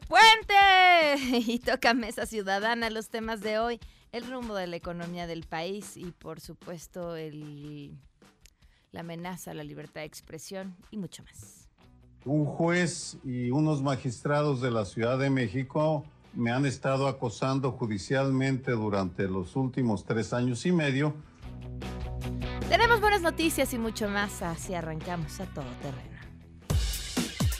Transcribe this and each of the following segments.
¡De puente! Y toca Mesa Ciudadana los temas de hoy, el rumbo de la economía del país y por supuesto el, la amenaza a la libertad de expresión y mucho más. Un juez y unos magistrados de la Ciudad de México me han estado acosando judicialmente durante los últimos tres años y medio. Tenemos buenas noticias y mucho más, así arrancamos a todo terreno.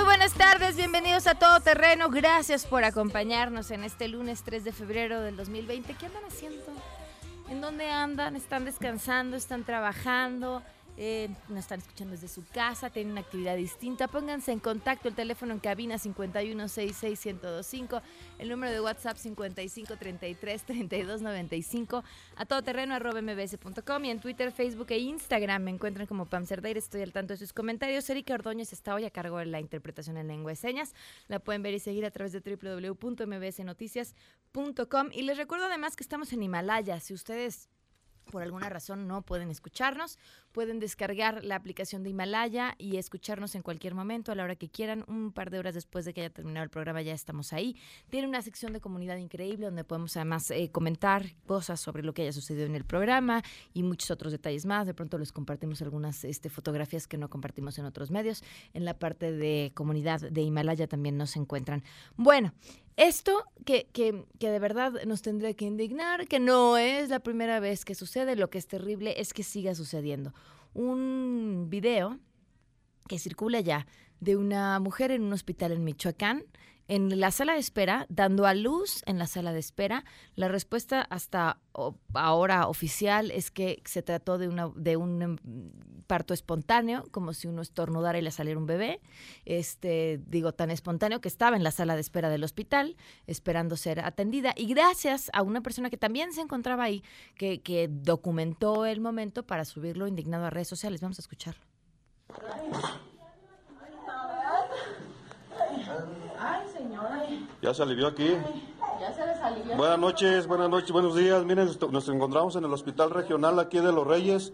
Muy buenas tardes, bienvenidos a Todo Terreno. Gracias por acompañarnos en este lunes 3 de febrero del 2020. ¿Qué andan haciendo? ¿En dónde andan? ¿Están descansando? ¿Están trabajando? Eh, nos están escuchando desde su casa, tienen una actividad distinta. Pónganse en contacto, el teléfono en cabina 5166125, el número de WhatsApp 55333295, a todoterreno arroba mbs.com y en Twitter, Facebook e Instagram me encuentran como Pam estoy al tanto de sus comentarios. Erika Ordóñez está hoy a cargo de la interpretación en lengua de señas. La pueden ver y seguir a través de www.mbsnoticias.com y les recuerdo además que estamos en Himalaya. Si ustedes por alguna razón no pueden escucharnos, pueden descargar la aplicación de Himalaya y escucharnos en cualquier momento, a la hora que quieran. Un par de horas después de que haya terminado el programa ya estamos ahí. Tiene una sección de comunidad increíble donde podemos además eh, comentar cosas sobre lo que haya sucedido en el programa y muchos otros detalles más. De pronto les compartimos algunas este, fotografías que no compartimos en otros medios. En la parte de comunidad de Himalaya también nos encuentran. Bueno, esto que, que, que, de verdad nos tendría que indignar, que no es la primera vez que sucede, lo que es terrible es que siga sucediendo. Un video que circula ya de una mujer en un hospital en Michoacán, en la sala de espera, dando a luz en la sala de espera. La respuesta hasta ahora oficial es que se trató de, una, un parto espontáneo, como si uno estornudara y le saliera un bebé. Este, digo, tan espontáneo que estaba en la sala de espera del hospital, esperando ser atendida. Y gracias a una persona que también se encontraba ahí, que, que documentó el momento para subirlo indignado a redes sociales. Vamos a escucharlo. Ya se alivió aquí. Buenas noches, buenas noches, buenos días. Miren, nos encontramos en el Hospital Regional aquí de Los Reyes,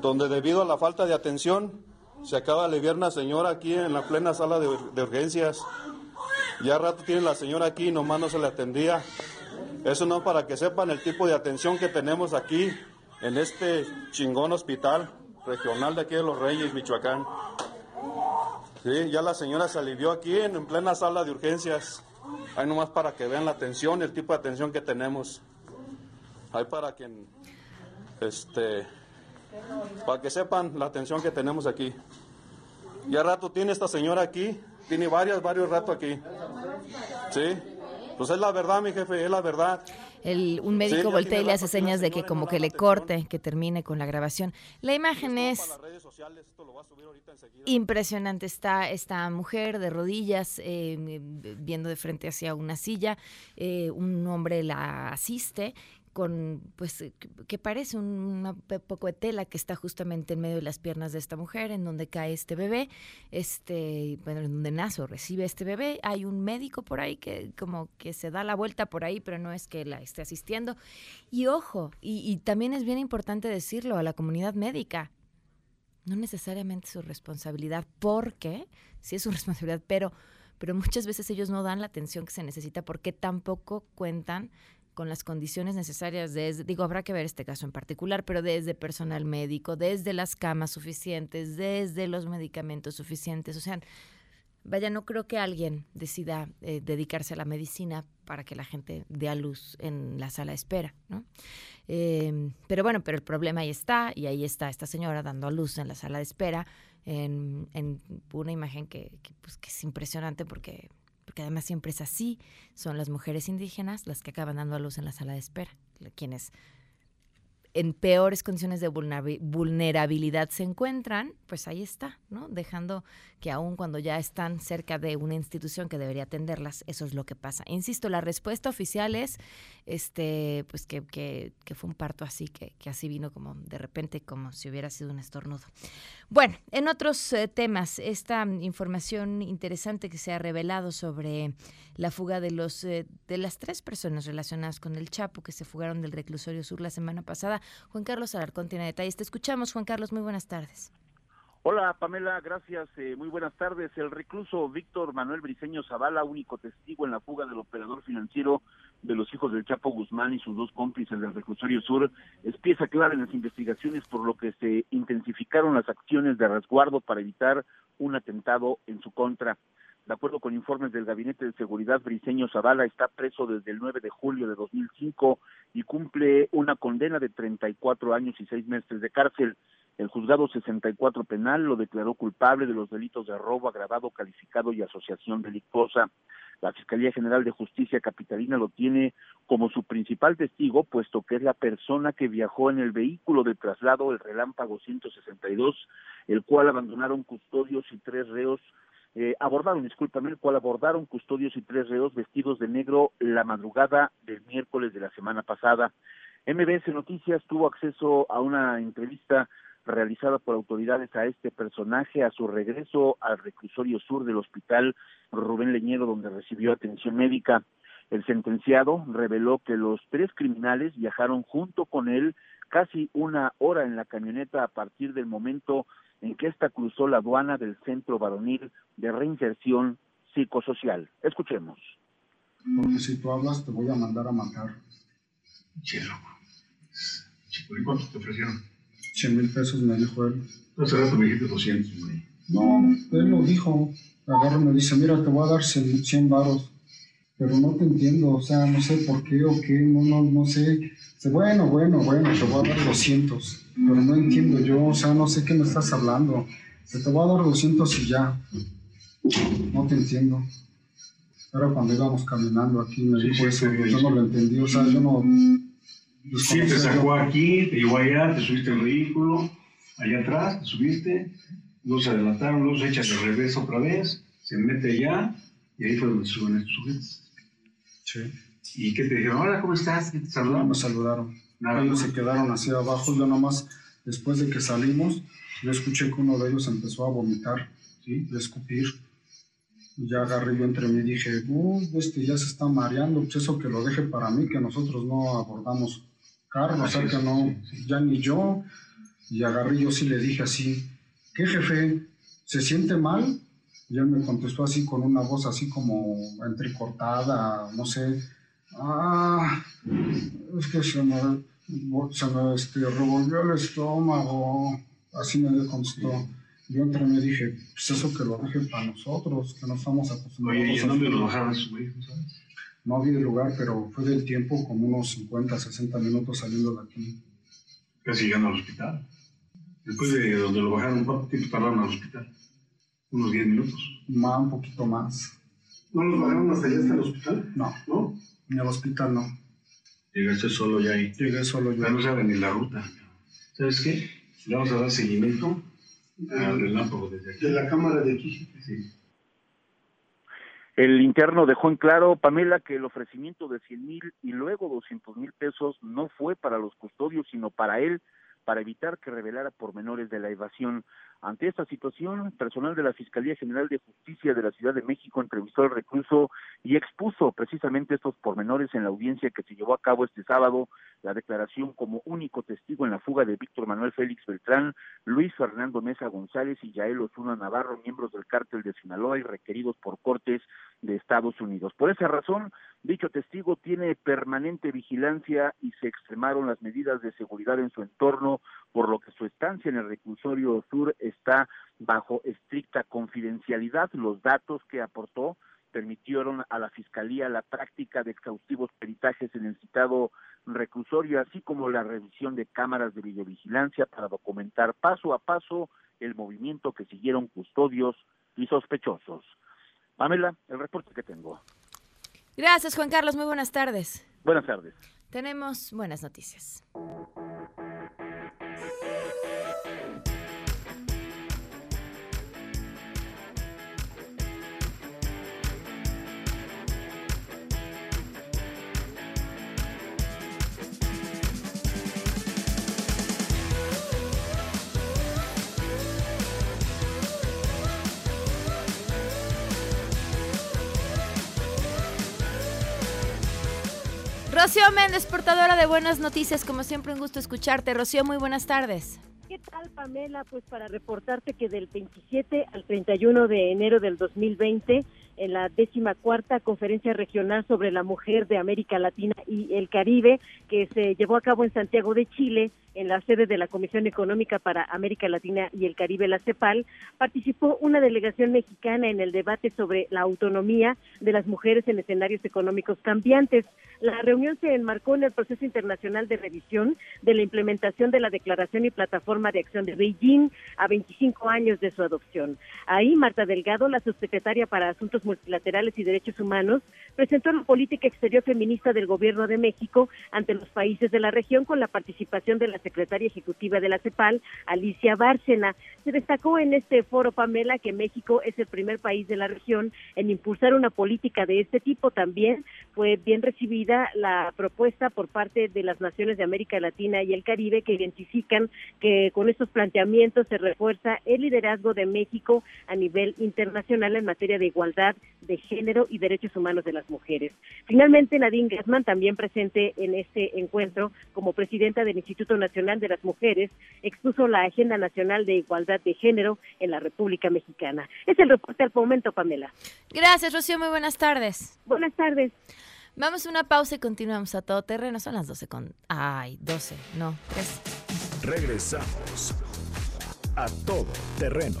donde debido a la falta de atención se acaba de aliviar una señora aquí en la plena sala de, de urgencias. Ya rato tiene la señora aquí y nomás no se le atendía. Eso no para que sepan el tipo de atención que tenemos aquí en este chingón hospital regional de aquí de Los Reyes, Michoacán. Sí, ya la señora se alivió aquí en, en plena sala de urgencias. Ahí nomás para que vean la atención el tipo de atención que tenemos. Ahí para que, este, para que sepan la atención que tenemos aquí. Ya rato tiene esta señora aquí, tiene varias, varios ratos aquí. Sí, pues es la verdad, mi jefe, es la verdad. El, un médico Sí, voltea y le hace señas de que como que le corte, que termine con la grabación. La imagen es impresionante. Está esta mujer de rodillas eh, viendo de frente hacia una silla. eh, un hombre la asiste con, pues, eh, que- parece un una poco de tela que está justamente en medio de las piernas de esta mujer, en donde cae este bebé, este, bueno, en donde nace o recibe este bebé. Hay un médico por ahí que como que se da la vuelta por ahí, pero no es que la esté asistiendo. Y ojo, y, y también es bien importante decirlo a la comunidad médica, no necesariamente su responsabilidad, porque sí es su responsabilidad, pero, pero muchas veces ellos no dan la atención que se necesita porque tampoco cuentan con las condiciones necesarias, desde, digo, habrá que ver este caso en particular, pero desde personal médico, desde las camas suficientes, desde los medicamentos suficientes, o sea, vaya, no creo que alguien decida eh, dedicarse a la medicina para que la gente dé a luz en la sala de espera, ¿no? Em, pero bueno, pero el problema ahí está, y ahí está esta señora dando a luz en la sala de espera, en, una imagen que, pues, que es impresionante porque porque además siempre es así, son las mujeres indígenas las que acaban dando a luz en la sala de espera, quienes en peores condiciones de vulnerabilidad se encuentran, pues ahí está, ¿no? Dejando que aun cuando ya están cerca de una institución que debería atenderlas, eso es lo que pasa. Insisto, la respuesta oficial es, este, pues que, que, fue un parto así, que, que, así vino como de repente, como si hubiera sido un estornudo. Bueno, en otros eh, temas, esta información interesante que se ha revelado sobre la fuga de los eh, de las tres personas relacionadas con el Chapo que se fugaron del reclusorio sur la semana pasada. Juan Carlos Alarcón tiene detalles. Te escuchamos, Juan Carlos. Muy buenas tardes. Hola Pamela, gracias. Eh, muy buenas tardes. El recluso Víctor Manuel Briceño Zavala, único testigo en la fuga del operador financiero de los hijos del Chapo Guzmán y sus dos cómplices del reclusorio sur, es pieza clave en las investigaciones por lo que se intensificaron las acciones de resguardo para evitar un atentado en su contra. De acuerdo con informes del Gabinete de Seguridad, Briceño Zavala está preso desde el 9 de julio de 2005 y cumple una condena de 34 años y seis meses de cárcel. El juzgado 64 penal lo declaró culpable de los delitos de robo agravado, calificado y asociación delictuosa. La Fiscalía General de Justicia Capitalina lo tiene como su principal testigo, puesto que es la persona que viajó en el vehículo de traslado, el Relámpago 162, el cual abandonaron custodios y tres reos eh, abordaron, discúlpame, el cual abordaron custodios y tres reos vestidos de negro la madrugada del miércoles de la semana pasada. MBS Noticias tuvo acceso a una entrevista realizada por autoridades a este personaje a su regreso al reclusorio sur del hospital Rubén Leñero, donde recibió atención médica. El sentenciado reveló que los tres criminales viajaron junto con él casi una hora en la camioneta a partir del momento en que ésta cruzó la aduana del Centro Varonil de Reinserción Psicosocial. Escuchemos. Porque si tú hablas, te voy a mandar a matar. Chelo. ¿Y cuánto te ofrecieron? 100 mil pesos me dijo él. Hace rato me dijiste 200, güey. No, él lo dijo. Agarra y me dice, mira, te voy a dar 100 varos. Pero no te entiendo, o sea, no sé por qué o qué, no, no, no sé. Dice, bueno, bueno, bueno, te voy a dar 200. Pero no entiendo yo, o sea, no sé qué me estás hablando. Dice, te voy a dar 200 y ya. No te entiendo. Era cuando íbamos caminando aquí, me dijo eso, yo no lo entendí, o sea, yo no Sí, te sacó aquí, te llevó allá, te subiste el vehículo, allá atrás, te subiste, luego se adelantaron, luego se echas de revés otra vez, se mete allá, y ahí fue donde suben estos sujetos. Sí. ¿Y qué te dijeron? Hola, ¿cómo estás? ¿Qué te saludaron? No, me saludaron. Nada, ellos se quedaron así abajo, yo nomás, después de que salimos, yo escuché que uno de ellos empezó a vomitar, ¿sí? De escupir. Y ya agarré yo entre mí y dije, uh, este ya se está mareando, pues eso que lo deje para mí, que nosotros no abordamos carro, o sea que no, ya ni yo. Y agarré, yo sí le dije así, ¿qué jefe? ¿Se siente mal? Y él me contestó así con una voz así como entrecortada, no sé. Ah, es que se me, se me este, revolvió el estómago. Así me contestó. Yo entre me dije, pues eso que lo deje para nosotros, que no estamos acostumbrados. Oye, ¿y dónde lo bajaron su hijo, sabes? No había lugar, pero fue del tiempo como unos 50, 60 minutos saliendo de aquí. Casi llegando al hospital. Después de donde lo bajaron, ¿cuánto tiempo tardaron al hospital? ¿Unos 10 minutos? Más, un poquito más. ¿No los bajaron hasta allá, hasta el hospital? No. ¿No? En el hospital no. Llegaste solo ya ahí. Llegué solo yo. Ya no saben ni la ruta. ¿Sabes qué? Le vamos a dar seguimiento al relámpago desde aquí. De la cámara de aquí. Sí. El interno dejó en claro, Pamela, que el ofrecimiento de 100 mil y luego 200 mil pesos no fue para los custodios, sino para él, para evitar que revelara pormenores de la evasión. Ante esta situación, personal de la Fiscalía General de Justicia de la Ciudad de México entrevistó al recluso y expuso precisamente estos pormenores en la audiencia que se llevó a cabo este sábado, la declaración como único testigo en la fuga de Víctor Manuel Félix Beltrán, Luis Fernando Mesa González y Yael Osuna Navarro, miembros del cártel de Sinaloa y requeridos por cortes de Estados Unidos. Por esa razón, dicho testigo tiene permanente vigilancia y se extremaron las medidas de seguridad en su entorno, por lo que su estancia en el reclusorio sur está bajo estricta confidencialidad. Los datos que aportó permitieron a la Fiscalía la práctica de exhaustivos peritajes en el citado reclusorio, así como la revisión de cámaras de videovigilancia para documentar paso a paso el movimiento que siguieron custodios y sospechosos. Pamela, el reporte que tengo. Gracias, Juan Carlos. Muy buenas tardes. Buenas tardes. Tenemos buenas noticias. Rocío Méndez, portadora de buenas noticias, como siempre un gusto escucharte. Rocío, muy buenas tardes. ¿Qué tal, Pamela? Pues para reportarte que del 27 al 31 de enero del 2020 en la décima cuarta conferencia regional sobre la mujer de América Latina y el Caribe, que se llevó a cabo en Santiago de Chile, en la sede de la Comisión Económica para América Latina y el Caribe, la CEPAL, participó una delegación mexicana en el debate sobre la autonomía de las mujeres en escenarios económicos cambiantes. La reunión se enmarcó en el proceso internacional de revisión de la implementación de la Declaración y Plataforma de Acción de Beijing a 25 años de su adopción. Ahí, Marta Delgado, la subsecretaria para Asuntos Multilaterales y Derechos Humanos, presentó la política exterior feminista del Gobierno de México ante los países de la región con la participación de la secretaria ejecutiva de la CEPAL, Alicia Bárcena. Se destacó en este foro, Pamela, que México es el primer país de la región en impulsar una política de este tipo. También fue bien recibida la propuesta por parte de las naciones de América Latina y el Caribe que identifican que con estos planteamientos se refuerza el liderazgo de México a nivel internacional en materia de igualdad de género y derechos humanos de las mujeres. Finalmente, Nadine Gassman, también presente en este encuentro como presidenta del Instituto Nacional de las Mujeres expuso la Agenda Nacional de Igualdad de Género en la República Mexicana. Es el reporte al momento, Pamela. Gracias, Rocío. Muy buenas tardes. Buenas tardes. Vamos a una pausa y continuamos a todo terreno. Son las 12 con... Ay, 12, no, 3. Regresamos a todo terreno.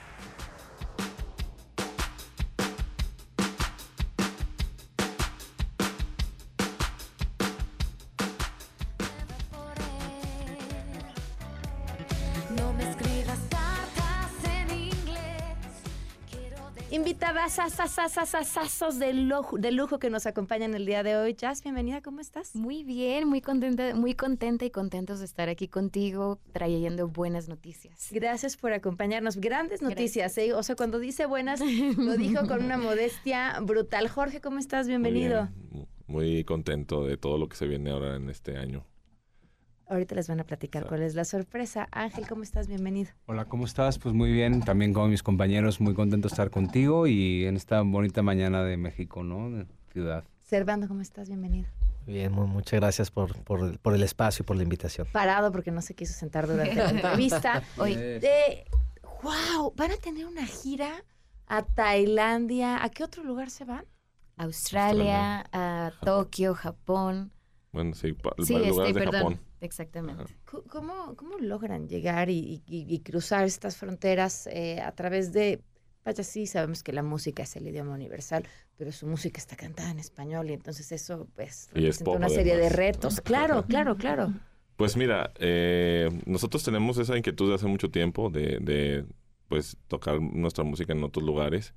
Invitadas de lujo, de lujo que nos acompañan el día de hoy. Jazz, bienvenida, ¿cómo estás? Muy bien, muy contenta, muy contenta y contentos de estar aquí contigo trayendo buenas noticias. Gracias por acompañarnos. Grandes noticias, ¿eh? O sea, cuando dice buenas, lo dijo con una modestia brutal. Jorge, ¿cómo estás? Bienvenido. muy contento de todo lo que se viene ahora en este año. Ahorita les van a platicar cuál es la sorpresa. Ángel, ¿cómo estás? Bienvenido. Hola, ¿cómo estás? Pues muy bien, también con mis compañeros, muy contento de estar contigo y en esta bonita mañana de México, ¿no? De ciudad. Servando, ¿cómo estás? Bienvenido. Bien, muchas gracias por, por, el espacio y por la invitación. Parado porque no se quiso sentar durante la entrevista. Hoy, wow, van a tener una gira a Tailandia. ¿A qué otro lugar se van? Australia, a Tokio, Japón. Bueno, sí, sí lugares de Japón. Exactamente. ¿Cómo, ¿Cómo, logran llegar y, cruzar estas fronteras eh, a través de... Vaya, sí, sabemos que la música es el idioma universal, pero su música está cantada en español y entonces eso pues representa una serie de retos. Claro, claro, claro. Pues mira, eh, nosotros tenemos esa inquietud de hace mucho tiempo de, de pues tocar nuestra música en otros lugares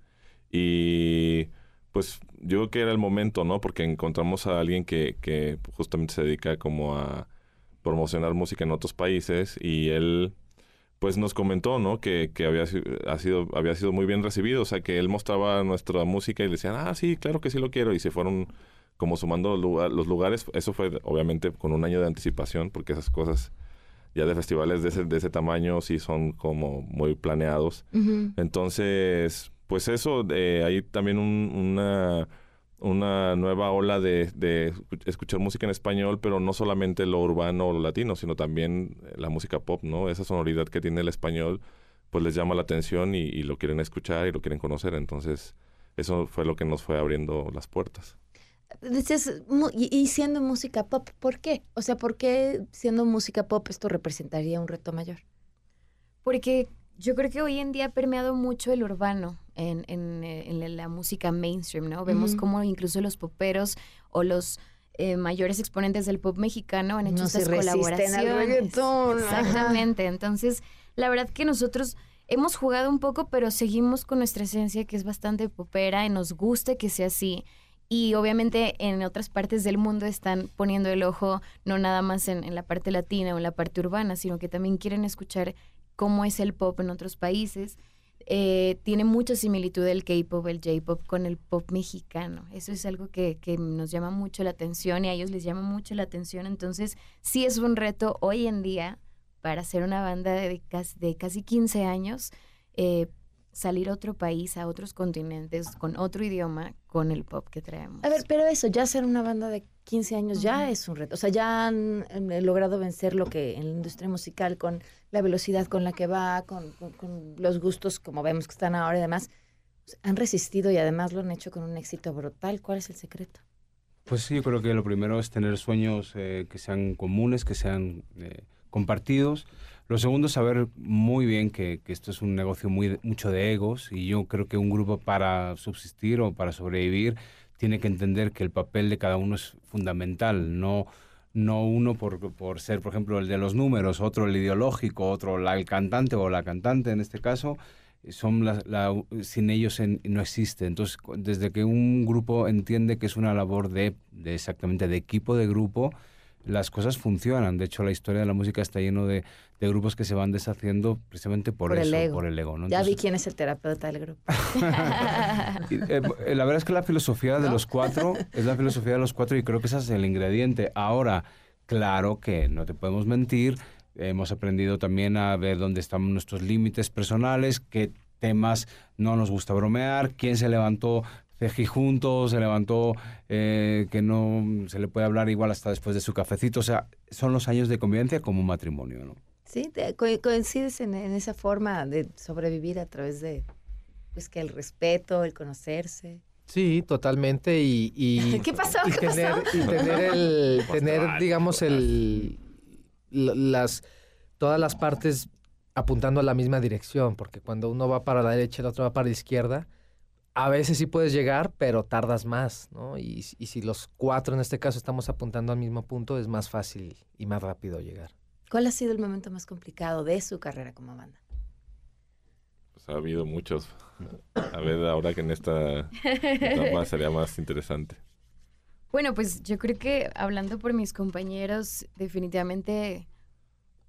y pues yo creo que era el momento, ¿no? Porque encontramos a alguien que, que justamente se dedica como a promocionar música en otros países y él pues nos comentó, ¿no? Que, que había, ha sido, había sido muy bien recibido, o sea, que él mostraba nuestra música y le decían, ah, sí, claro que sí lo quiero, y se fueron como sumando los lugares. Eso fue obviamente con un año de anticipación, porque esas cosas ya de festivales de ese, de ese tamaño sí son como muy planeados. Entonces, pues eso, eh, hay también una, una nueva ola de, de, escuchar música en español, pero no solamente lo urbano o lo latino, sino también la música pop, ¿no? Esa sonoridad que tiene el español, pues les llama la atención y, y lo quieren escuchar y lo quieren conocer. Entonces, eso fue lo que nos fue abriendo las puertas. Decías, y siendo música pop, ¿por qué? O sea, ¿por qué siendo música pop esto representaría un reto mayor? Porque yo creo que hoy en día ha permeado mucho el urbano en, en, eh, la música mainstream, ¿no? Vemos como incluso los poperos o los eh, mayores exponentes del pop mexicano han hecho no estas colaboraciones. Al reggaetón. Exactamente. Entonces, la verdad que nosotros hemos jugado un poco, pero seguimos con nuestra esencia que es bastante popera y nos gusta que sea así. Y obviamente en otras partes del mundo están poniendo el ojo no nada más en, la parte latina o en la parte urbana, sino que también quieren escuchar cómo es el pop en otros países. Eh, tiene mucha similitud el K-pop, el J-pop con el pop mexicano. Eso es algo que, que, nos llama mucho la atención y a ellos les llama mucho la atención. Entonces, sí es un reto hoy en día para ser una banda de, casi, de casi 15 años, eh, salir a otro país, a otros continentes, con otro idioma, con el pop que traemos. A ver, pero eso, ya ser una banda de 15 años ya es un reto. O sea, ya han, logrado vencer lo que en la industria musical, con la velocidad con la que va, con, los gustos como vemos que están ahora y demás, pues, han resistido y además lo han hecho con un éxito brutal. ¿Cuál es el secreto? Pues sí, yo creo que lo primero es tener sueños eh, que sean comunes, que sean eh, compartidos lo segundo saber muy bien que, esto es un negocio muy mucho de egos y yo creo que un grupo para subsistir o para sobrevivir tiene que entender que el papel de cada uno es fundamental, no no uno por, por ser, por ejemplo, el de los números, otro el ideológico, otro la, el cantante o la cantante en este caso, son la, sin ellos no existe. Entonces, desde que un grupo entiende que es una labor de exactamente de equipo de grupo, las cosas funcionan. De hecho, la historia de la música está lleno de, grupos que se van deshaciendo precisamente por, eso, el ego. por el ego. ya vi quién es el terapeuta del grupo. Eh, eh, la verdad es que la filosofía de los cuatro es la filosofía de los cuatro y creo que ese es el ingrediente. Ahora, claro que no te podemos mentir, hemos aprendido también a ver dónde están nuestros límites personales, qué temas no nos gusta bromear, quién se levantó Se levantó, eh, que no se le puede hablar igual hasta después de su cafecito. O sea, son los años de convivencia como un matrimonio, ¿no? Sí, coincides en, esa forma de sobrevivir a través de, pues que el respeto, el conocerse. Sí, totalmente. Y, ¿Qué pasó? Y tener, Y tener el, tener, digamos, el, las, todas las partes apuntando a la misma dirección, porque cuando uno va para la derecha y el otro va para la izquierda, a veces sí puedes llegar, pero tardas más, ¿no? Y, si los cuatro en este caso estamos apuntando al mismo punto, es más fácil y más rápido llegar. ¿Cuál ha sido el momento más complicado de su carrera como banda? Pues ha habido muchos. A ver, ahora que en esta etapa sería más interesante. Bueno, pues yo creo que hablando por mis compañeros, definitivamente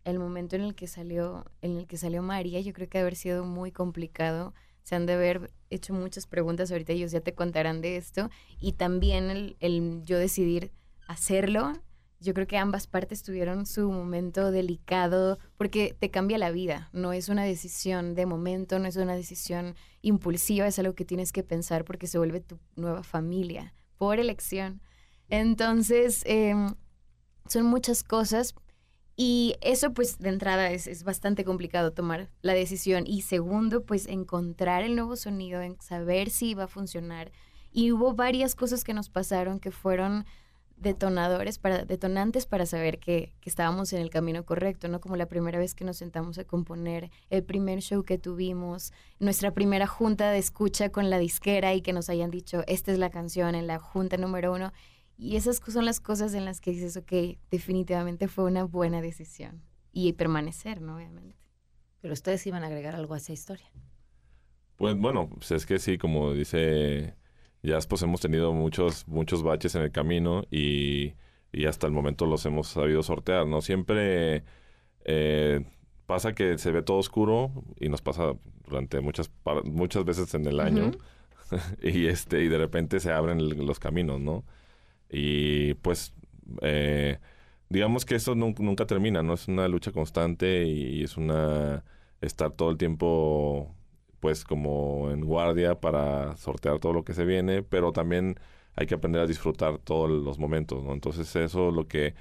el momento en el que salió, en el que salió María, yo creo que ha haber sido muy complicado se han de haber hecho muchas preguntas, ahorita ellos ya te contarán de esto, y también el, yo decidir hacerlo, yo creo que ambas partes tuvieron su momento delicado porque te cambia la vida, no es una decisión de momento, no es una decisión impulsiva, es algo que tienes que pensar porque se vuelve tu nueva familia por elección. Entonces, em, son muchas cosas, y eso pues de entrada es, bastante complicado tomar la decisión. Y segundo, pues encontrar el nuevo sonido, en saber si iba a funcionar. Y hubo varias cosas que nos pasaron que fueron detonadores para, detonantes para saber que, que, estábamos en el camino correcto, ¿no? Como la primera vez que nos sentamos a componer, el primer show que tuvimos, nuestra primera junta de escucha con la disquera y que nos hayan dicho, esta es la canción en la junta número uno. Y esas son las cosas en las que dices, ok, definitivamente fue una buena decisión. Y permanecer, ¿no? Obviamente. Pero ustedes iban a agregar algo a esa historia. Pues bueno, pues es que sí, como dice ya pues hemos tenido muchos, muchos baches en el camino y, y hasta el momento los hemos sabido sortear, ¿no? Siempre eh, pasa que se ve todo oscuro y nos pasa durante muchas, muchas veces en el año y, este, y de repente se abren los caminos, ¿no? Y pues, eh, digamos que eso nunca termina, ¿no? Es una lucha constante y es una estar todo el tiempo pues como en guardia para sortear todo lo que se viene, pero también hay que aprender a disfrutar todos los momentos, ¿no? Entonces eso es lo que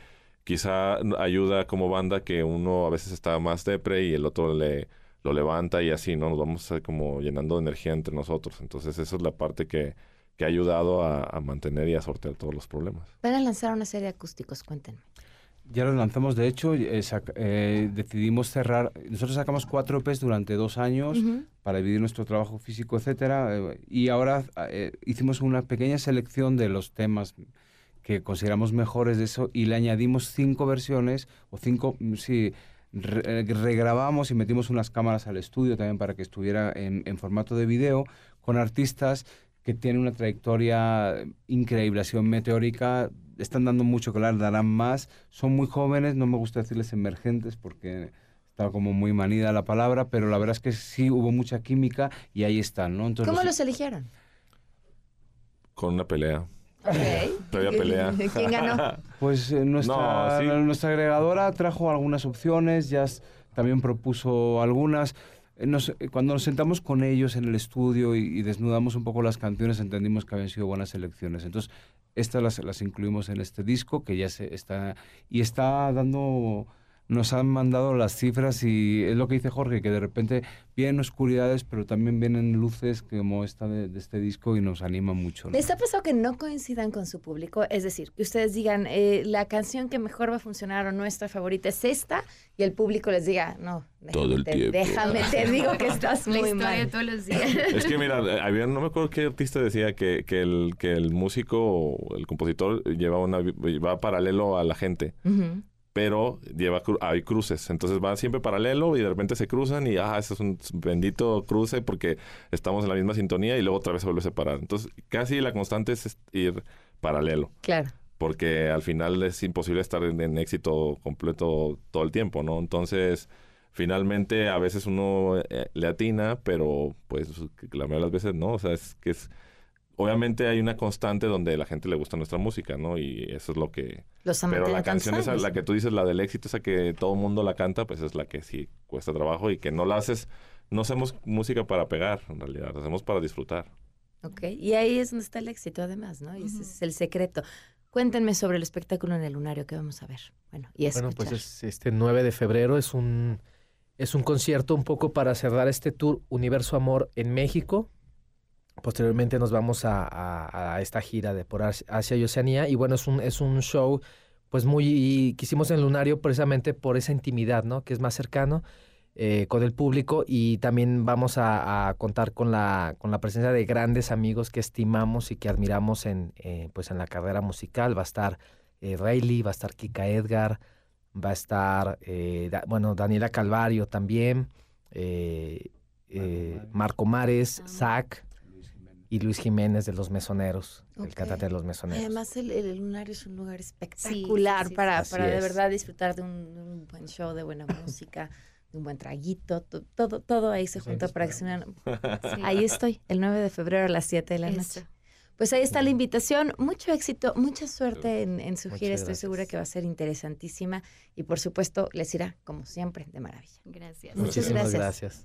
quizá ayuda como banda que uno a veces está más depre y el otro le lo levanta y así, ¿no? Nos vamos como llenando de energía entre nosotros. Entonces esa es la parte que, que ha ayudado a, a, mantener y a sortear todos los problemas. Van a lanzar una serie de acústicos, cuéntenme. Ya lo lanzamos, de hecho, eh, eh, decidimos cerrar, nosotros sacamos cuatro EPs durante dos años para dividir nuestro trabajo físico, etcétera, eh, y ahora hicimos una pequeña selección de los temas que consideramos mejores de eso y le añadimos cinco versiones, o cinco, mm, sí, regrabamos y metimos unas cámaras al estudio también para que estuviera en, en formato de video con artistas que tienen una trayectoria increíble, ha sido meteórica, están dando mucho que hablar, darán más. Son muy jóvenes, no me gusta decirles emergentes porque está como muy manida la palabra, pero la verdad es que sí hubo mucha química y ahí están, ¿no? Entonces, ¿Cómo los, eligieron? Con una pelea. Okay. pelea. ¿Quién ganó? Pues eh, nuestra, nuestra agregadora trajo algunas opciones, ya también propuso algunas. Eh, eh, cuando nos sentamos con ellos en el estudio y, y, desnudamos un poco las canciones, entendimos que habían sido buenas elecciones. Entonces, estas las, las incluimos en este disco que ya se está y está dando nos han mandado las cifras y es lo que dice Jorge, que de repente vienen oscuridades, pero también vienen luces como esta de, este disco y nos anima mucho. ¿Les ha pasado que no coincidan con su público? Es decir, que ustedes digan, eh, la canción que mejor va a funcionar o nuestra favorita es esta, y el público les diga, no, déjame, Todo el te, tiempo. déjame, te digo que estás muy mal. todos los días. Es que mira, había, no me acuerdo qué artista decía que, que, el, que el músico, el compositor, lleva, una, va paralelo a la gente pero lleva hay cruces. Entonces van siempre paralelo y de repente se cruzan y, ah, ese es un bendito cruce porque estamos en la misma sintonía y luego otra vez se vuelve a separar. Entonces, casi la constante es ir paralelo. Claro. Porque al final es imposible estar en, éxito completo todo el tiempo, ¿no? Entonces, finalmente a veces uno eh, le atina, pero pues la mayoría de las veces no. O sea, es que es obviamente hay una constante donde la gente le gusta nuestra música, ¿no? Y eso es lo que... Los Pero la canción esa, la que tú dices, la del éxito, esa que todo el mundo la canta, pues es la que sí cuesta trabajo y que no la haces... No hacemos música para pegar, en realidad, la hacemos para disfrutar. Ok, y ahí es donde está el éxito además, ¿no? Y ese es el secreto. Cuéntenme sobre el espectáculo en el lunario que vamos a ver. Bueno, y Bueno, pues es, este 9 de febrero es un, es un concierto un poco para cerrar este tour Universo Amor en México. Posteriormente nos vamos a, esta gira de por Asia y Oceanía y bueno, es un, es un show pues muy, quisimos en Lunario precisamente por esa intimidad, ¿no? Que es más cercano eh, con el público y también vamos a, contar con la, con la presencia de grandes amigos que estimamos y que admiramos en, eh, pues en la carrera musical. Va a estar eh, Rayleigh, va a estar Kika Edgar, va a estar, eh, bueno, Daniela Calvario también, Marco Mares, Zach y Luis Jiménez de Los Mesoneros, el cantante de Los Mesoneros. Además, el, el, Lunario es un lugar espectacular para, para de verdad disfrutar de un, buen show, de buena música, de un buen traguito, todo, todo ahí se junta para que se Ahí estoy, el 9 de febrero a las 7 de la noche. Pues ahí está la invitación. Mucho éxito, mucha suerte en, su gira. Estoy segura que va a ser interesantísima. Y por supuesto, les irá, como siempre, de maravilla. Gracias. Muchas gracias.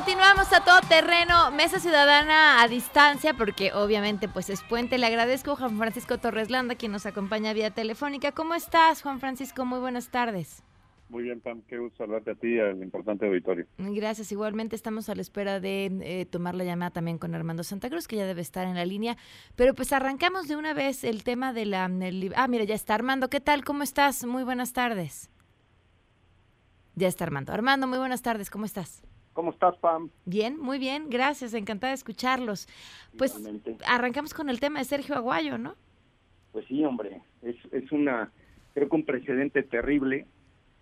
Continuamos a todo terreno, Mesa Ciudadana a distancia, porque obviamente pues es puente. Le agradezco a Juan Francisco Torres Landa, quien nos acompaña vía telefónica. ¿Cómo estás, Juan Francisco? Muy buenas tardes. Muy bien, Pam, qué gusto saludarte a ti y al importante auditorio. Gracias, igualmente estamos a la espera de eh, tomar la llamada también con Armando Santa Cruz, que ya debe estar en la línea. Pero pues arrancamos de una vez el tema de la... ah, mira, ya está Armando, ¿qué tal? ¿Cómo estás? Muy buenas tardes. Ya está Armando. Armando, muy buenas tardes, ¿cómo estás? ¿Cómo estás, Pam? Bien, muy bien, gracias, encantada de escucharlos. Pues arrancamos con el tema de Sergio Aguayo, ¿no? Pues sí, hombre, es, es una, creo que un precedente terrible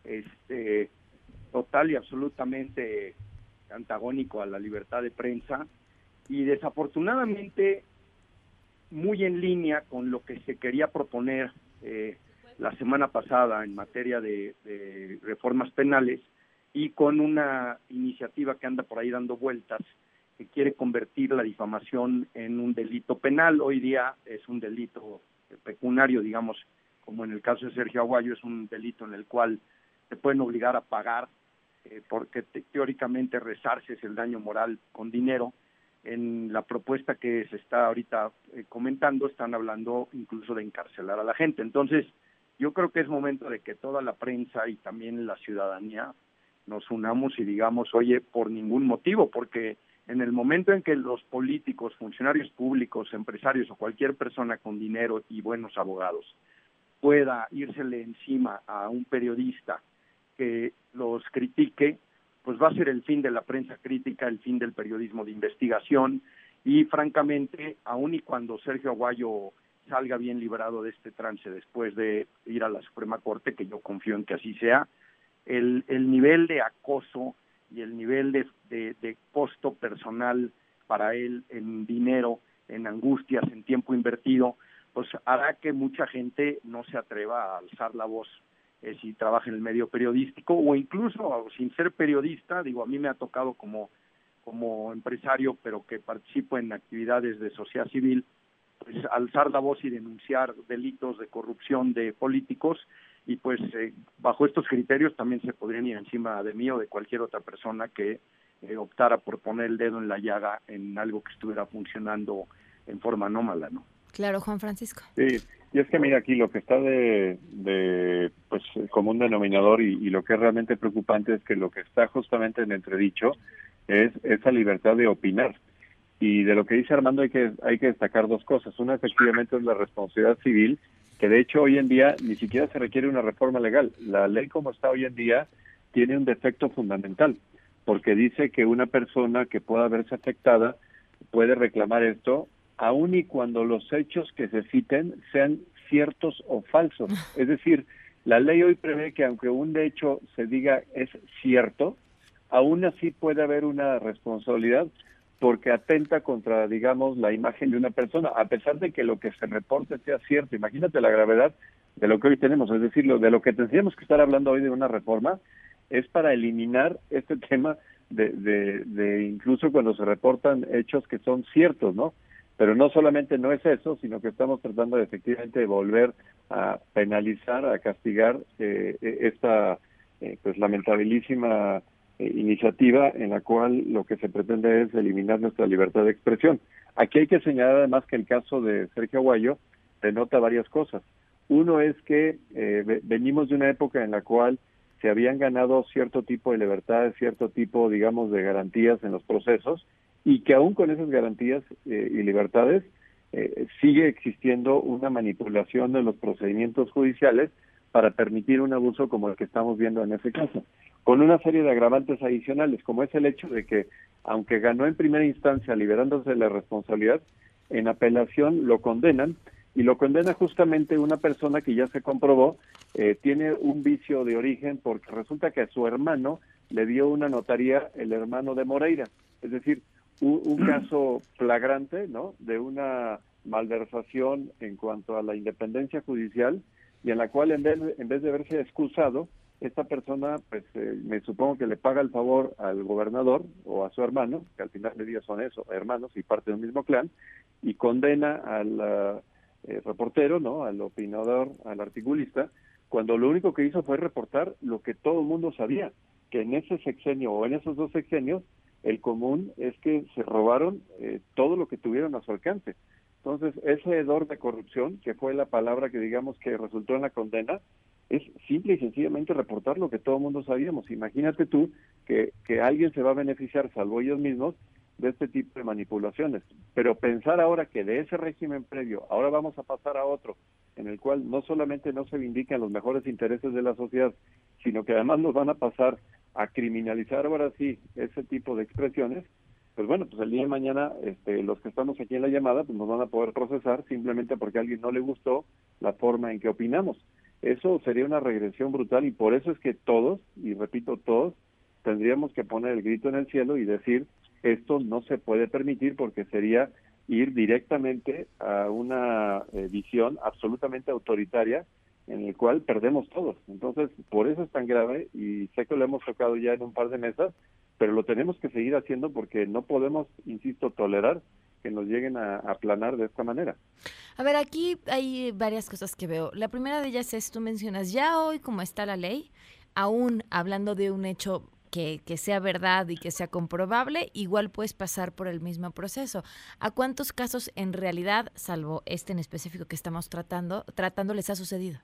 este, total y absolutamente antagónico a la libertad de prensa y desafortunadamente muy en línea con lo que se quería proponer eh, la semana pasada en materia de, reformas penales y con una iniciativa que anda por ahí dando vueltas que quiere convertir la difamación en un delito penal. Hoy día es un delito pecuniario, digamos, como en el caso de Sergio Aguayo, es un delito en el cual te pueden obligar a pagar eh, porque teóricamente rezarse es el daño moral con dinero. En la propuesta que se está ahorita eh, comentando están hablando incluso de encarcelar a la gente. Entonces, yo creo que es momento de que toda la prensa y también la ciudadanía nos unamos y digamos, oye, por ningún motivo, porque en el momento en que los políticos, funcionarios públicos, empresarios o cualquier persona con dinero y buenos abogados pueda írsele encima a un periodista que los critique, pues va a ser el fin de la prensa crítica, el fin del periodismo de investigación. Y francamente, aun y cuando Sergio Aguayo salga bien librado de este trance después de ir a la Suprema Corte, que yo confío en que así sea, el, el nivel de acoso y el nivel de, de, costo personal para él en dinero, en angustias, en tiempo invertido, pues hará que mucha gente no se atreva a alzar la voz eh, si trabaja en el medio periodístico o incluso sin ser periodista, digo, a mí me ha tocado como, como empresario, pero que participo en actividades de sociedad civil, pues alzar la voz y denunciar delitos de corrupción de políticos y pues eh, bajo estos criterios también se podrían ir encima de mí o de cualquier otra persona que eh, optara por poner el dedo en la llaga en algo que estuviera funcionando en forma anómala, ¿no? Claro, Juan Francisco. Sí, y es que mira aquí lo que está de, de pues común denominador y, lo que es realmente preocupante es que lo que está justamente en entredicho es esa libertad de opinar. Y de lo que dice Armando hay que hay que destacar dos cosas. Una efectivamente es la responsabilidad civil, que de hecho hoy en día ni siquiera se requiere una reforma legal. La ley como está hoy en día tiene un defecto fundamental, porque dice que una persona que pueda verse afectada puede reclamar esto aun y cuando los hechos que se citen sean ciertos o falsos. Es decir, la ley hoy prevé que aunque un hecho se diga es cierto, aún así puede haber una responsabilidad porque atenta contra, digamos, la imagen de una persona, a pesar de que lo que se reporte sea cierto. Imagínate la gravedad de lo que hoy tenemos, es decir, lo, de lo que tendríamos que estar hablando hoy de una reforma es para eliminar este tema de, de, de incluso cuando se reportan hechos que son ciertos, ¿no? Pero no solamente no es eso, sino que estamos tratando de efectivamente volver a penalizar, a castigar eh, e-, esta eh, pues lamentabilísima eh, iniciativa en la cual lo que se pretende es eliminar nuestra libertad de expresión. Aquí hay que señalar además que el caso de Sergio Aguayo denota varias cosas. Uno es que venimos de una época en la cual se habían ganado cierto tipo de libertades, cierto tipo, digamos, de garantías en los procesos, y que aún con esas garantías eh, y libertades eh, sigue existiendo una manipulación de los procedimientos judiciales para permitir un abuso como el que estamos viendo en ese caso, con una serie de agravantes adicionales, como es el hecho de que, aunque ganó en primera instancia liberándose de la responsabilidad, en apelación lo condenan y lo condena justamente una persona que ya se comprobó eh, tiene un vicio de origen porque resulta que a su hermano le dio una notaría el hermano de Moreira, es decir, un, caso flagrante, ¿no? De una malversación en cuanto a la independencia judicial y en la cual en vez, en vez de haberse excusado, esta persona, pues eh, me supongo que le paga el favor al gobernador o a su hermano, que al final de día son eso, hermanos y parte del mismo clan, y condena al eh, reportero, ¿no? Al opinador, al articulista, cuando lo único que hizo fue reportar lo que todo el mundo sabía, que en ese sexenio o en esos dos sexenios el común es que se robaron eh, todo lo que tuvieron a su alcance. Entonces, ese hedor de corrupción, que fue la palabra que digamos que resultó en la condena, es simple y sencillamente reportar lo que todo el mundo sabíamos. Imagínate tú que, que alguien se va a beneficiar, salvo ellos mismos, de este tipo de manipulaciones. Pero pensar ahora que de ese régimen previo, ahora vamos a pasar a otro, en el cual no solamente no se vindican los mejores intereses de la sociedad, sino que además nos van a pasar a criminalizar ahora sí ese tipo de expresiones, pues bueno, pues el día de mañana este, los que estamos aquí en la llamada pues nos van a poder procesar simplemente porque a alguien no le gustó la forma en que opinamos. Eso sería una regresión brutal y por eso es que todos, y repito todos, tendríamos que poner el grito en el cielo y decir esto no se puede permitir porque sería ir directamente a una eh, visión absolutamente autoritaria en el cual perdemos todos. Entonces, por eso es tan grave y sé que lo hemos tocado ya en un par de mesas, pero lo tenemos que seguir haciendo porque no podemos, insisto, tolerar que nos lleguen a aplanar de esta manera. A ver, aquí hay varias cosas que veo. La primera de ellas es, tú mencionas, ya hoy como está la ley, aún hablando de un hecho que, que, sea verdad y que sea comprobable, igual puedes pasar por el mismo proceso. ¿A cuántos casos en realidad, salvo este en específico que estamos tratando, tratando les ha sucedido?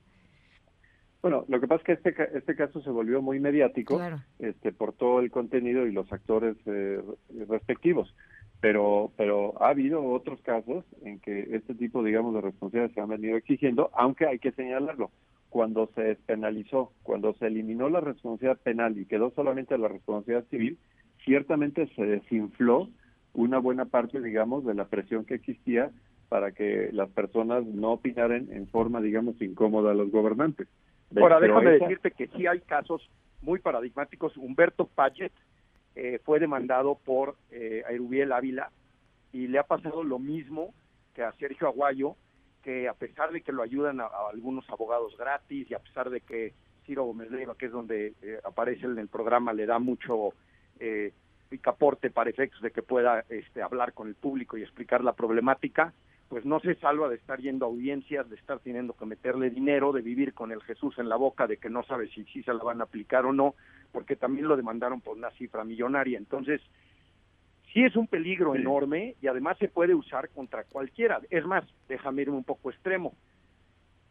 Bueno, lo que pasa es que este, este caso se volvió muy mediático este, por todo el contenido y los actores eh, respectivos, pero, pero ha habido otros casos en que este tipo, digamos, de responsabilidades se han venido exigiendo, aunque hay que señalarlo cuando se despenalizó, cuando se eliminó la responsabilidad penal y quedó solamente la responsabilidad civil, ciertamente se desinfló una buena parte, digamos, de la presión que existía para que las personas no opinaran en forma, digamos, incómoda a los gobernantes. Ahora, déjame decirte que sí hay casos muy paradigmáticos. Humberto Payet eh, fue demandado por eh, Ávila y le ha pasado lo mismo que a Sergio Aguayo, que a pesar de que lo ayudan a, algunos abogados gratis y a pesar de que Ciro Gómez Leiva, que es donde eh, aparece en el programa, le da mucho eh, picaporte para efectos de que pueda este, hablar con el público y explicar la problemática, pues no se salva de estar yendo a audiencias, de estar teniendo que meterle dinero, de vivir con el Jesús en la boca, de que no sabe si, si se la van a aplicar o no, porque también lo demandaron por una cifra millonaria. Entonces, sí es un peligro enorme y además se puede usar contra cualquiera. Es más, déjame ir un poco extremo.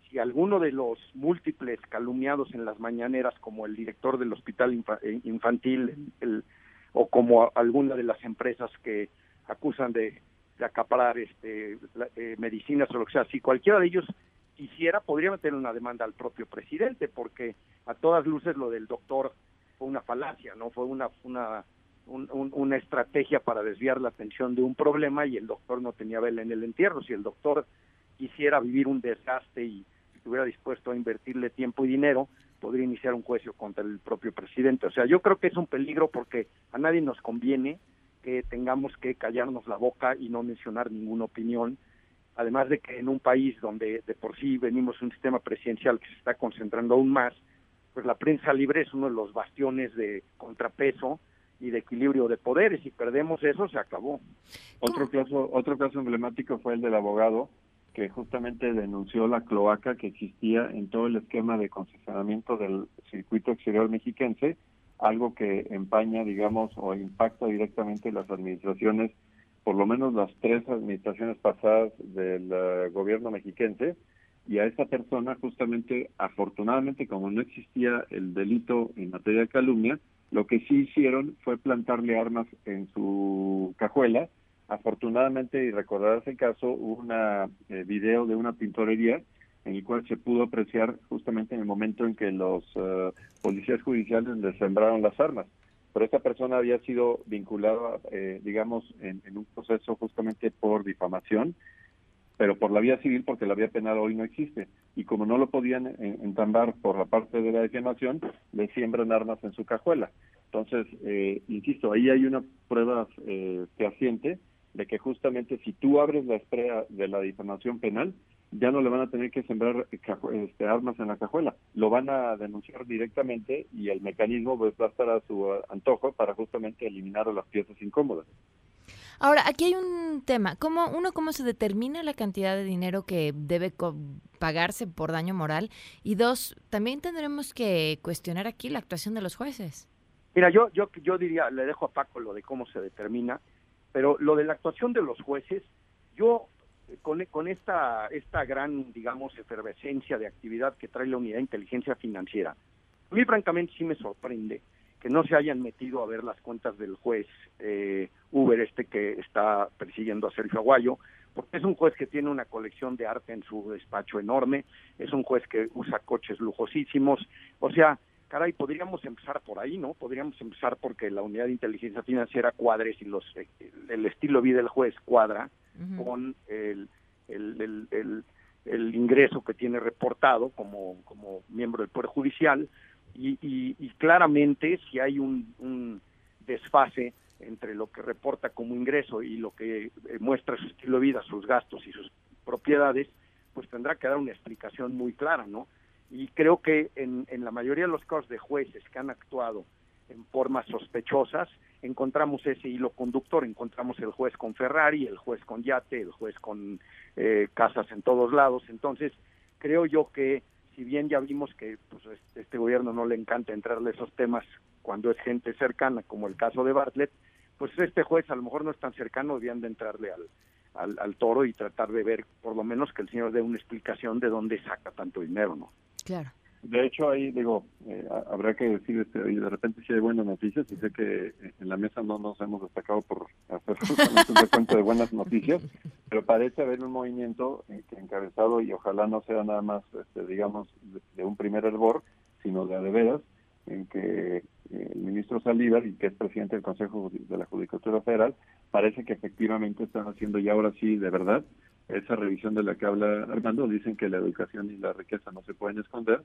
Si alguno de los múltiples calumniados en las mañaneras, como el director del hospital eh, infantil o como alguna de las empresas que acusan de, acaparar este, eh, medicinas o lo que sea, si cualquiera de ellos quisiera, podría meter una demanda al propio presidente, porque a todas luces lo del doctor fue una falacia, no fue una, una una estrategia para desviar la atención de un problema y el doctor no tenía vela en el entierro. Si el doctor quisiera vivir un desgaste y estuviera dispuesto a invertirle tiempo y dinero, podría iniciar un juicio contra el propio presidente. O sea, yo creo que es un peligro porque a nadie nos conviene que tengamos que callarnos la boca y no mencionar ninguna opinión. Además de que en un país donde de por sí venimos un sistema presidencial que se está concentrando aún más, pues la prensa libre es uno de los bastiones de contrapeso y de equilibrio de poderes. Si perdemos eso, se acabó. Otro caso, otro caso emblemático fue el del abogado que justamente denunció la cloaca que existía en todo el esquema de concesionamiento del circuito exterior mexiquense, algo que empaña, digamos, o impacta directamente las administraciones, por lo menos las tres administraciones pasadas del eh, gobierno mexiquense, y a esa persona justamente, afortunadamente, como no existía el delito en materia de calumnia, lo que sí hicieron fue plantarle armas en su cajuela. Afortunadamente, y recordar ese caso, hubo un eh, video de una pintorería en el cual se pudo apreciar justamente en el momento en que los eh, policías judiciales le sembraron las armas. Pero esta persona había sido vinculada, eh, digamos, en, un proceso justamente por difamación pero por la vía civil porque la vía penal hoy no existe. Y como no lo podían entambar por la parte de la difamación, le siembran armas en su cajuela. Entonces, eh, insisto, ahí hay una prueba eh, fehaciente de que justamente si tú abres la esprea de la difamación penal, ya no le van a tener que sembrar este, armas en la cajuela, lo van a denunciar directamente y el mecanismo pues, va a estar a su antojo para justamente eliminar las piezas incómodas. Ahora, aquí hay un tema. ¿Cómo, uno, ¿cómo se determina la cantidad de dinero que debe pagarse por daño moral? Y dos, también tendremos que cuestionar aquí la actuación de los jueces. Mira, yo, yo, yo diría, le dejo a Paco lo de cómo se determina, pero lo de la actuación de los jueces, yo con, con esta, esta gran, digamos, efervescencia de actividad que trae la unidad de inteligencia financiera, a mí francamente sí me sorprende que no se hayan metido a ver las cuentas del juez eh, Uber, este que está persiguiendo a Sergio Aguayo, porque es un juez que tiene una colección de arte en su despacho enorme, es un juez que usa coches lujosísimos, o sea, caray, podríamos empezar por ahí, ¿no? Podríamos empezar porque la unidad de inteligencia financiera cuadre, si los, el estilo vida del juez cuadra con el, el, el, el, ingreso que tiene reportado como, como miembro del Poder Judicial, y, claramente si hay un, desfase entre lo que reporta como ingreso y lo que eh, muestra su estilo de vida, sus gastos y sus propiedades, pues tendrá que dar una explicación muy clara, ¿no? Y creo que en, en la mayoría de los casos de jueces que han actuado en formas sospechosas, encontramos ese hilo conductor, encontramos el juez con Ferrari, el juez con yate, el juez con eh, casas en todos lados, entonces creo yo que si bien ya vimos que pues, este, este gobierno no le encanta entrarle esos temas cuando es gente cercana, como el caso de Bartlett, pues este juez a lo mejor no es tan cercano, debían de entrarle al, al, al toro y tratar de ver por lo menos que el señor dé una explicación de dónde saca tanto dinero, ¿no? Claro. De hecho, ahí digo, eh, habrá que decir, este, de repente si hay buenas noticias, y sé que en la mesa no nos hemos destacado por hacer un recuento de buenas noticias, pero parece haber un movimiento eh, encabezado, y ojalá no sea nada más, este, digamos, de, un primer hervor, sino de a de veras, en que eh, el ministro Saldívar, y que es presidente del Consejo de la Judicatura Federal, parece que efectivamente están haciendo ya ahora sí, de verdad, esa revisión de la que habla Armando, dicen que la educación y la riqueza no se pueden esconder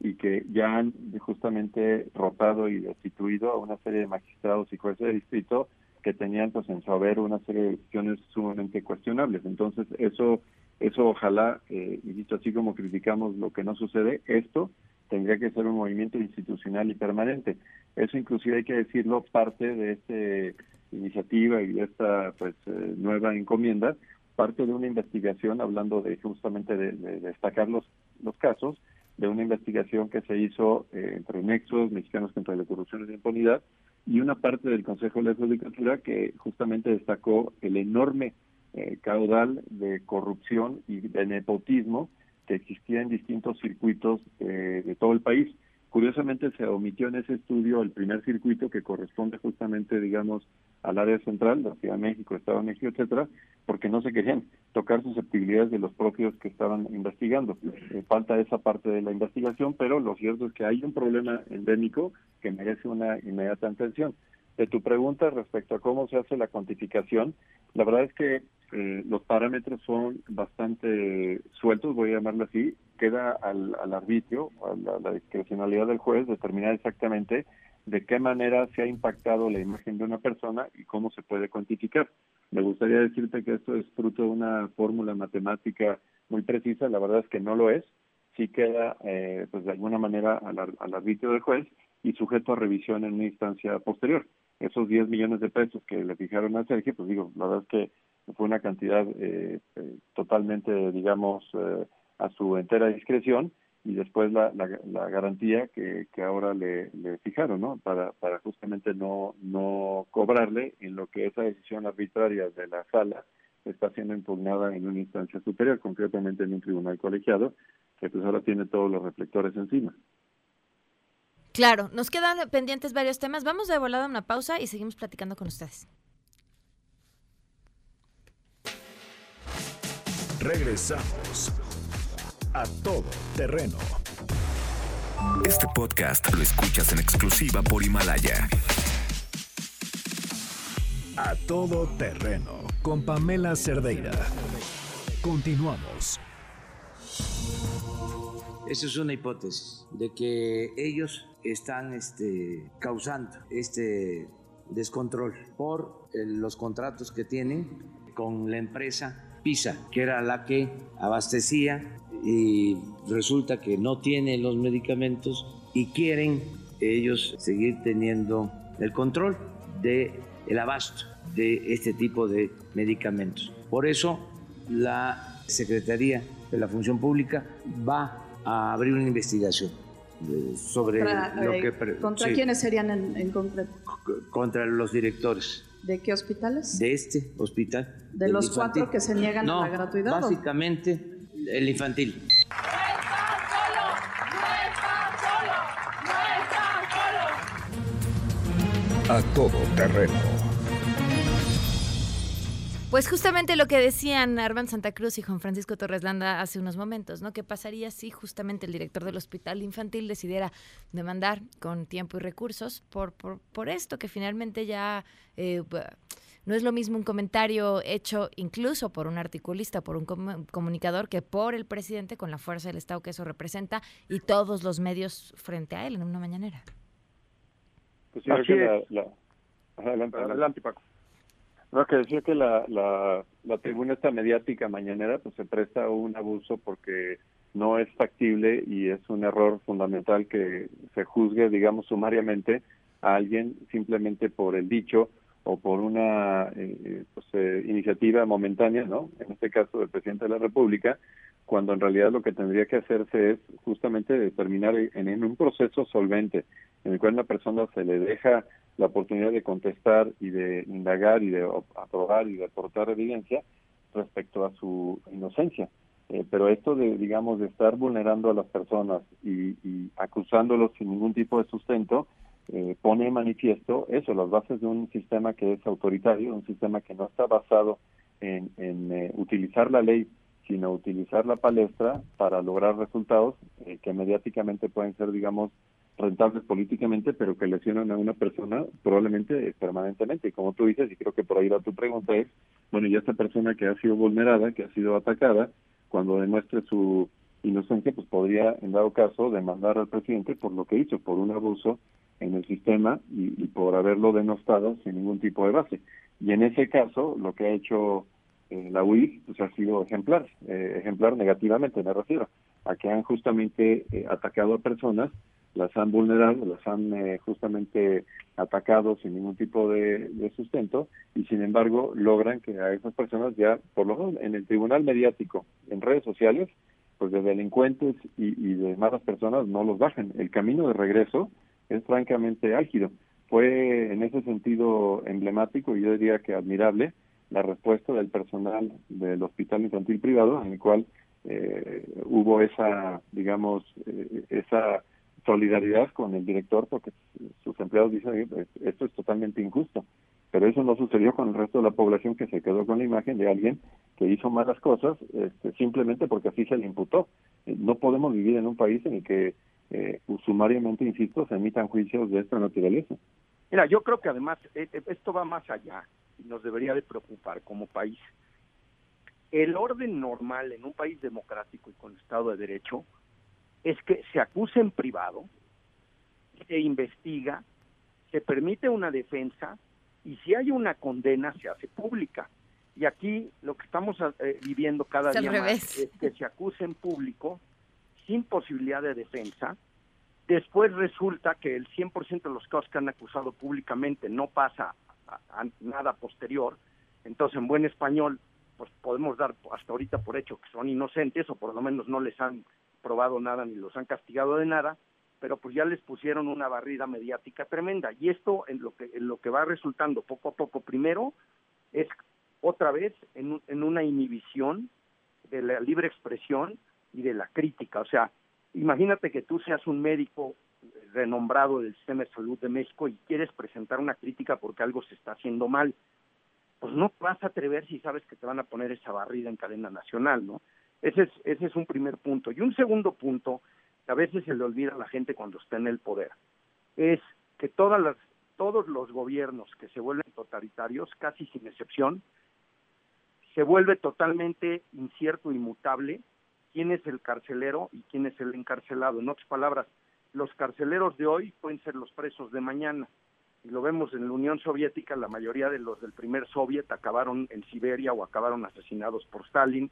y que ya han justamente rotado y destituido a una serie de magistrados y jueces de distrito que tenían pues en su haber una serie de decisiones sumamente cuestionables. Entonces eso eso ojalá, eh, y dicho así como criticamos lo que no sucede, esto tendría que ser un movimiento institucional y permanente. Eso inclusive hay que decirlo parte de esta iniciativa y de esta pues eh, nueva encomienda parte de una investigación, hablando de justamente de, destacar los, los casos, de una investigación que se hizo eh, entre Nexos, Mexicanos contra la Corrupción y la Impunidad, y una parte del Consejo de la Judicatura que justamente destacó el enorme eh, caudal de corrupción y de nepotismo que existía en distintos circuitos eh, de todo el país. Curiosamente se omitió en ese estudio el primer circuito que corresponde justamente, digamos, al área central, la Ciudad de México, Estado de México, etcétera, porque no se querían tocar susceptibilidades de los propios que estaban investigando. Eh, falta esa parte de la investigación, pero lo cierto es que hay un problema endémico que merece una inmediata atención. De tu pregunta respecto a cómo se hace la cuantificación, la verdad es que eh, los parámetros son bastante sueltos, voy a llamarlo así, queda al, arbitrio, a la discrecionalidad del juez determinar exactamente de qué manera se ha impactado la imagen de una persona y cómo se puede cuantificar. Me gustaría decirte que esto es fruto de una fórmula matemática muy precisa, la verdad es que no lo es, sí queda eh, pues de alguna manera al, al arbitrio del juez y sujeto a revisión en una instancia posterior. Esos 10 millones de pesos que le fijaron a Sergio, pues digo, la verdad es que fue una cantidad eh, eh, totalmente, digamos, a su entera discreción y después la, la, garantía que, que ahora le, le, fijaron, ¿no? Para, para justamente no, no cobrarle en lo que esa decisión arbitraria de la sala está siendo impugnada en una instancia superior, concretamente en un tribunal colegiado, que pues ahora tiene todos los reflectores encima. Claro, nos quedan pendientes varios temas. Vamos de volada a una pausa y seguimos platicando con ustedes. Regresamos a todo terreno. Este podcast lo escuchas en exclusiva por Himalaya. A todo terreno con Pamela Cerdeira. Continuamos. Esa es una hipótesis de que ellos están este, causando este descontrol por eh, los contratos que tienen con la empresa PISA, que era la que abastecía y resulta que no tiene los medicamentos y quieren ellos seguir teniendo el control del el abasto de este tipo de medicamentos. Por eso la Secretaría de la Función Pública va a abrir una investigación eh, sobre lo que... ¿Contra quiénes serían en, concreto? Contra los directores ¿De qué hospitales? De este hospital. ¿De los cuatro que se niegan a la gratuidad? Básicamente el infantil. A todo terreno. Pues justamente lo que decían Armand Santa Cruz y Juan Francisco Torres Landa hace unos momentos, ¿no? ¿Qué pasaría si justamente el director del hospital infantil decidiera demandar con tiempo y recursos por, por, esto, que finalmente ya eh, no es lo mismo un comentario hecho incluso por un articulista, por un comunicador, que por el presidente con la fuerza del Estado que eso representa y todos los medios frente a él en una mañanera? Pues adelante, Paco. No, que decía que la, la, la tribuna esta mediática mañanera pues se presta a un abuso porque no es factible y es un error fundamental que se juzgue, digamos, sumariamente a alguien simplemente por el dicho o por una eh, eh, pues, eh, iniciativa momentánea, ¿no? En este caso del presidente de la República, cuando en realidad lo que tendría que hacerse es justamente determinar en, en un proceso solvente en el cual una persona se le deja la oportunidad de contestar y de indagar y de aprobar y de aportar evidencia respecto a su inocencia. Eh, pero esto de, digamos, de estar vulnerando a las personas y, y acusándolos sin ningún tipo de sustento, eh, pone manifiesto eso, las bases de un sistema que es autoritario, un sistema que no está basado en, eh, utilizar la ley, sino utilizar la palestra para lograr resultados que mediáticamente pueden ser, digamos, rentables políticamente, pero que lesionan a una persona probablemente permanentemente. Y como tú dices, y creo que por ahí va tu pregunta, es, bueno, y esta persona que ha sido vulnerada, que ha sido atacada, cuando demuestre su inocencia, pues podría, en dado caso, demandar al presidente por lo que hizo, por un abuso en el sistema y, por haberlo denostado sin ningún tipo de base. Y en ese caso, lo que ha hecho eh, la UIF pues ha sido ejemplar, eh, ejemplar negativamente, me refiero, a que han justamente eh, atacado a personas las han vulnerado, las han eh, justamente atacado sin ningún tipo de, sustento y sin embargo logran que a esas personas ya, por lo menos en el tribunal mediático, en redes sociales, pues de delincuentes y, y de malas personas no los bajen. El camino de regreso es francamente álgido. Fue en ese sentido emblemático y yo diría que admirable la respuesta del personal del hospital infantil privado en el cual eh, hubo esa, digamos, eh, esa solidaridad con el director porque sus empleados dicen esto es totalmente injusto pero eso no sucedió con el resto de la población que se quedó con la imagen de alguien que hizo malas cosas este, simplemente porque así se le imputó. Eh, no podemos vivir en un país en el que eh, sumariamente insisto se emitan juicios de esta naturaleza. Mira yo creo que además eh, eh, esto va más allá y nos debería de preocupar como país. El orden normal en un país democrático y con Estado de Derecho es que se acusa en privado, se investiga, se permite una defensa y si hay una condena se hace pública. Y aquí lo que estamos eh, viviendo cada día más es que se acuse en público sin posibilidad de defensa. Después resulta que el 100% de los casos que han acusado públicamente no pasa a nada posterior. Entonces, en buen español, pues podemos dar hasta ahorita por hecho que son inocentes o por lo menos no les han probado nada ni los han castigado de nada, pero pues ya les pusieron una barrida mediática tremenda. Y esto en lo que, en lo que va resultando poco a poco, primero, es otra vez en, en una inhibición de la libre expresión y de la crítica. O sea, imagínate que tú seas un médico renombrado del sistema de salud de México y quieres presentar una crítica porque algo se está haciendo mal. Pues no vas a atrever si sabes que te van a poner esa barrida en cadena nacional, ¿no? Ese es, ese es un primer punto. Y un segundo punto, que a veces se le olvida a la gente cuando está en el poder, es que todas las, todos los gobiernos que se vuelven totalitarios, casi sin excepción, se vuelve totalmente incierto, inmutable, quién es el carcelero y quién es el encarcelado. En otras palabras, los carceleros de hoy pueden ser los presos de mañana. Y lo vemos en la Unión Soviética, la mayoría de los del primer Soviet acabaron en Siberia o acabaron asesinados por Stalin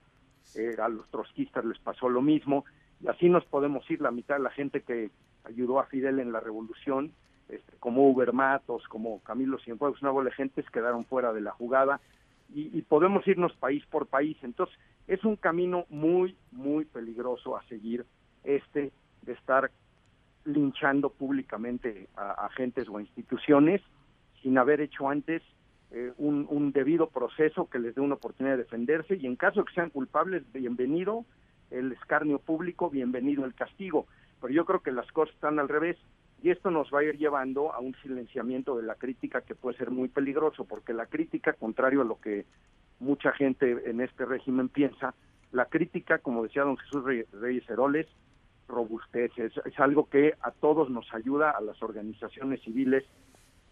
eh, a los trotskistas les pasó lo mismo, y así nos podemos ir la mitad de la gente que ayudó a Fidel en la revolución, este, como Uber Matos, como Camilo Cienfuegos, una bola gentes quedaron fuera de la jugada, y, y, podemos irnos país por país. Entonces, es un camino muy, muy peligroso a seguir este de estar linchando públicamente a agentes o instituciones sin haber hecho antes eh, un, un, debido proceso que les dé una oportunidad de defenderse y en caso de que sean culpables, bienvenido el escarnio público, bienvenido el castigo. Pero yo creo que las cosas están al revés y esto nos va a ir llevando a un silenciamiento de la crítica que puede ser muy peligroso, porque la crítica, contrario a lo que mucha gente en este régimen piensa, la crítica, como decía don Jesús Reyes Heroles, robustece, es, algo que a todos nos ayuda, a las organizaciones civiles,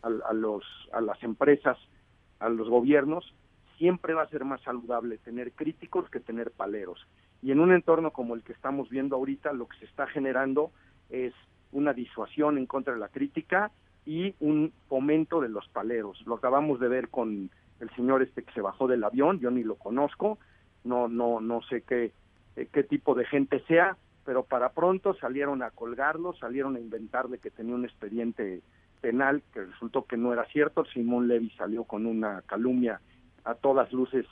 a, los, a las empresas, a los gobiernos, siempre va a ser más saludable tener críticos que tener paleros. Y en un entorno como el que estamos viendo ahorita, lo que se está generando es una disuasión en contra de la crítica y un fomento de los paleros. Lo acabamos de ver con el señor este que se bajó del avión, yo ni lo conozco, no no no sé qué eh, qué tipo de gente sea, pero para pronto salieron a colgarlo, salieron a inventarle que tenía un expediente penal que resultó que no era cierto. Simón Levy salió con una calumnia a todas luces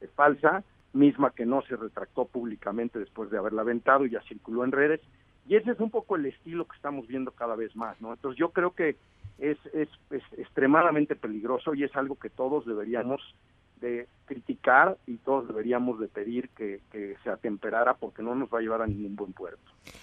eh, falsa, misma que no se retractó públicamente después de haberla aventado y ya circuló en redes. Y ese es un poco el estilo que estamos viendo cada vez más, ¿no? Entonces yo creo que es, es, es extremadamente peligroso y es algo que todos deberíamos de criticar y todos deberíamos de pedir que, se atemperara porque no nos va a llevar a ningún buen puerto.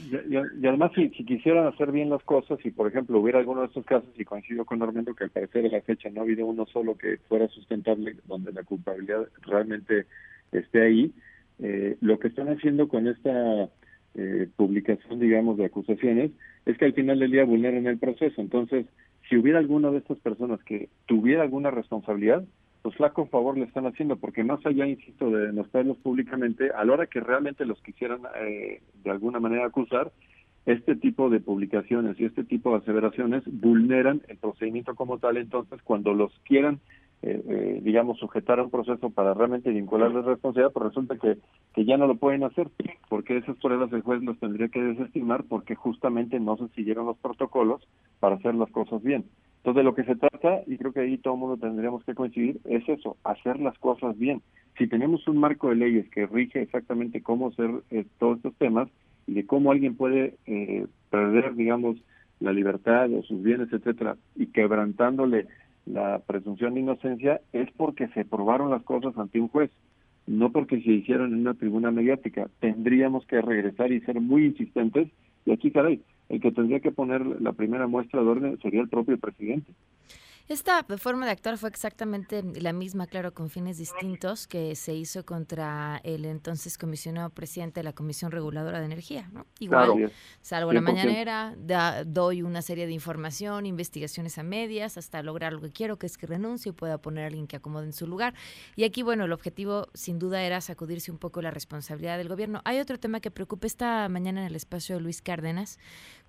Y, además, si, si, quisieran hacer bien las cosas, y por ejemplo hubiera alguno de estos casos, y coincido con Armando que al parecer a la fecha no ha habido uno solo que fuera sustentable, donde la culpabilidad realmente esté ahí, eh, lo que están haciendo con esta eh, publicación, digamos, de acusaciones, es que al final del día vulneran el proceso. Entonces, si hubiera alguna de estas personas que tuviera alguna responsabilidad, pues flaco favor le están haciendo, porque más allá, insisto, de demostrarlos públicamente, a la hora que realmente los quisieran eh, de alguna manera acusar, este tipo de publicaciones y este tipo de aseveraciones vulneran el procedimiento como tal, entonces cuando los quieran, eh, eh, digamos, sujetar a un proceso para realmente vincularles responsabilidad, pues resulta que, que ya no lo pueden hacer, porque esas pruebas el juez los tendría que desestimar porque justamente no se siguieron los protocolos para hacer las cosas bien. Entonces, de lo que se trata, y creo que ahí todo el mundo tendríamos que coincidir, es eso, hacer las cosas bien. Si tenemos un marco de leyes que rige exactamente cómo hacer eh, todos estos temas y de cómo alguien puede eh, perder, digamos, la libertad o sus bienes, etcétera, y quebrantándole la presunción de inocencia, es porque se probaron las cosas ante un juez, no porque se hicieron en una tribuna mediática. Tendríamos que regresar y ser muy insistentes, y aquí, caray, el que tendría que poner la primera muestra de orden sería el propio presidente. Esta forma de actuar fue exactamente la misma, claro, con fines distintos, que se hizo contra el entonces comisionado presidente de la Comisión Reguladora de Energía. ¿no? Igual, salvo la mañanera, doy una serie de información, investigaciones a medias, hasta lograr lo que quiero, que es que renuncie y pueda poner a alguien que acomode en su lugar. Y aquí, bueno, el objetivo sin duda era sacudirse un poco la responsabilidad del gobierno. Hay otro tema que preocupa esta mañana en el espacio de Luis Cárdenas.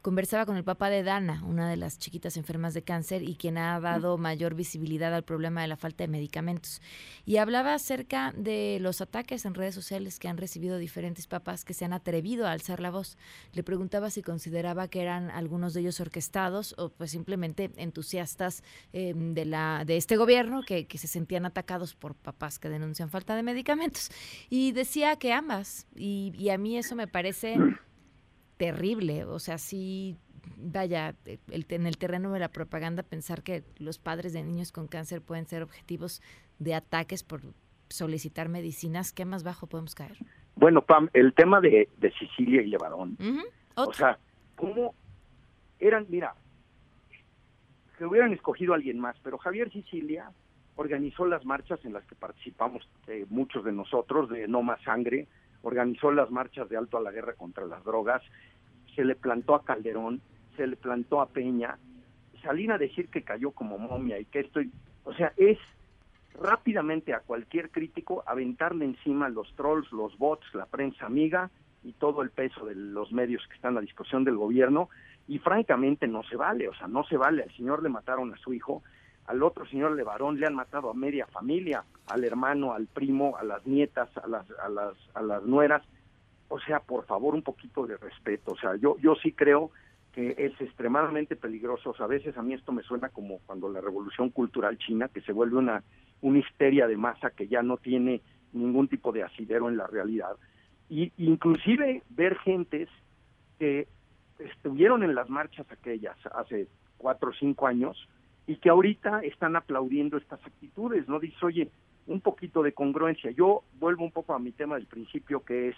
Conversaba con el papá de Dana, una de las chiquitas enfermas de cáncer y quien ha dado mayor visibilidad al problema de la falta de medicamentos. Y hablaba acerca de los ataques en redes sociales que han recibido diferentes papás que se han atrevido a alzar la voz. Le preguntaba si consideraba que eran algunos de ellos orquestados o pues simplemente entusiastas em, de, la, de este gobierno que, que se sentían atacados por papás que denuncian falta de medicamentos. Y decía que ambas. Y, y a mí eso me parece terrible. O sea, sí vaya, el, en el terreno de la propaganda pensar que los padres de niños con cáncer pueden ser objetivos de ataques por solicitar medicinas, ¿qué más bajo podemos caer? Bueno, Pam, el tema de, de Sicilia y Levarón, o sea, ¿cómo eran, mira, que hubieran escogido a alguien más, pero Javier Sicilia organizó las marchas en las que participamos eh, muchos de nosotros, de No Más Sangre, organizó las marchas de Alto a la Guerra contra las Drogas, se le plantó a Calderón, se le plantó a Peña, salir a decir que cayó como momia y que estoy, o sea, es rápidamente a cualquier crítico aventarle encima los trolls, los bots, la prensa amiga y todo el peso de los medios que están a disposición del gobierno. Y francamente no se vale, o sea, no se vale, al señor le mataron a su hijo, al otro señor de varón le han matado a media familia, al hermano, al primo, a las nietas, a las, a las, a las nueras, o sea, por favor, un poquito de respeto. O sea, yo, yo sí creo que es extremadamente peligroso. O sea, a veces a mí esto me suena como cuando la revolución cultural china, que se vuelve una, una histeria de masa que ya no tiene ningún tipo de asidero en la realidad. Y inclusive ver gentes que estuvieron en las marchas aquellas hace cuatro o cinco años y que ahorita están aplaudiendo estas actitudes, ¿no? Dice, oye, un poquito de congruencia. Yo vuelvo un poco a mi tema del principio, que es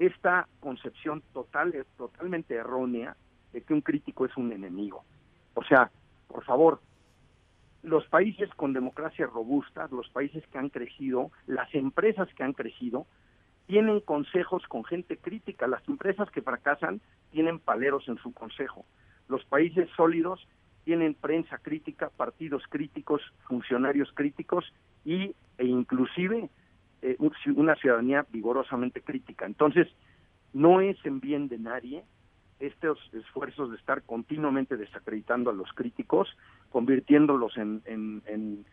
esta concepción total, totalmente errónea de que un crítico es un enemigo. O sea, por favor, los países con democracia robusta, los países que han crecido, las empresas que han crecido, tienen consejos con gente crítica. Las empresas que fracasan tienen paleros en su consejo. Los países sólidos tienen prensa crítica, partidos críticos, funcionarios críticos y, e inclusive eh, una ciudadanía vigorosamente crítica. Entonces, no es en bien de nadie estos esfuerzos de estar continuamente desacreditando a los críticos, convirtiéndolos en, en, en,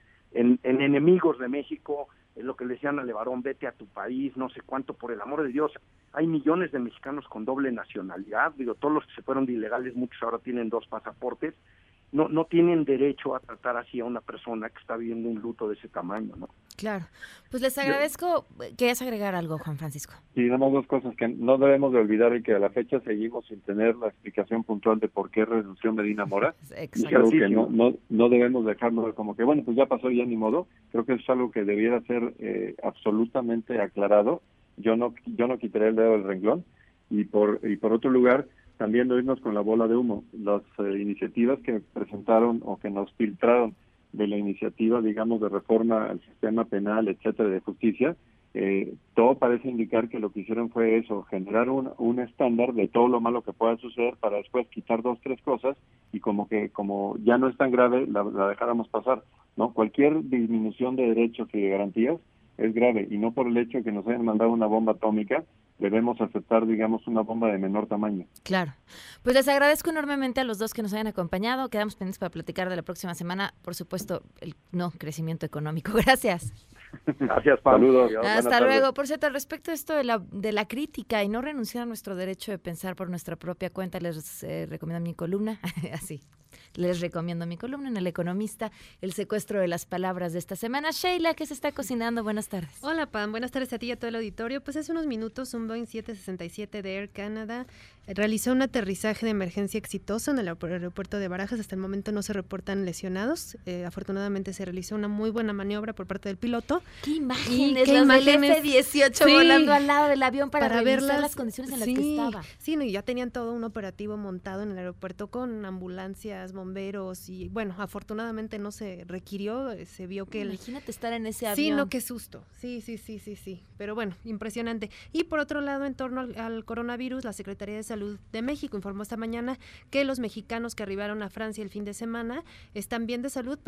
en, enemigos de México, en lo que le decían a Levarón, vete a tu país, no sé cuánto, por el amor de Dios. Hay millones de mexicanos con doble nacionalidad, digo, todos los que se fueron de ilegales, muchos ahora tienen dos pasaportes, no, no tienen derecho a tratar así a una persona que está viviendo un luto de ese tamaño, ¿no? Claro. Pues les agradezco. ¿Quieres agregar algo, Juan Francisco? Sí, nada más dos cosas que no debemos de olvidar y que a la fecha seguimos sin tener la explicación puntual de por qué renunció Medina Mora. Y creo que no, no, no debemos dejarlo como que, bueno, pues ya pasó, ya ni modo. Creo que es algo que debiera ser eh, absolutamente aclarado. Yo no, yo no quitaría el dedo del renglón. Y por, y por otro lugar, también no irnos con la bola de humo. Las eh, iniciativas que presentaron o que nos filtraron de la iniciativa, digamos, de reforma al sistema penal, etcétera, de justicia, eh, todo parece indicar que lo que hicieron fue eso, generar un, un estándar de todo lo malo que pueda suceder para después quitar dos, tres cosas y como que como ya no es tan grave, la, la dejáramos pasar. no Cualquier disminución de derechos y de garantías es grave y no por el hecho de que nos hayan mandado una bomba atómica, debemos aceptar, digamos, una bomba de menor tamaño. Claro. Pues les agradezco enormemente a los dos que nos hayan acompañado. Quedamos pendientes para platicar de la próxima semana. Por supuesto, el no crecimiento económico. Gracias. Gracias, Pablo. Saludos. Hasta luego. Por cierto, respecto a esto de la, de la crítica y no renunciar a nuestro derecho de pensar por nuestra propia cuenta, les eh, recomiendo mi columna. Así. Les recomiendo mi columna en El Economista, el secuestro de las palabras de esta semana. Sheila, ¿qué se está cocinando? Buenas tardes. Hola, Pam. Buenas tardes a ti y a todo el auditorio. Pues hace unos minutos un Boeing 767 de Air Canada realizó un aterrizaje de emergencia exitoso en el aeropuerto de Barajas. Hasta el momento no se reportan lesionados. Eh, afortunadamente se realizó una muy buena maniobra por parte del piloto. ¡Qué imágenes! ¿Qué imágenes? F-18 volando al lado del avión para, ver las condiciones en las que estaba. Sí, no, y ya tenían todo un operativo montado en el aeropuerto con ambulancias, bomberos y bueno, afortunadamente no se requirió, eh, se vio que... Imagínate estar en ese avión. Sí, no, qué susto. Sí, sí, sí, sí, sí. Pero bueno, impresionante. Y por otro lado, en torno al coronavirus, la Secretaría de Salud de México informó esta mañana que los mexicanos que arribaron a Francia el fin de semana están bien de salud,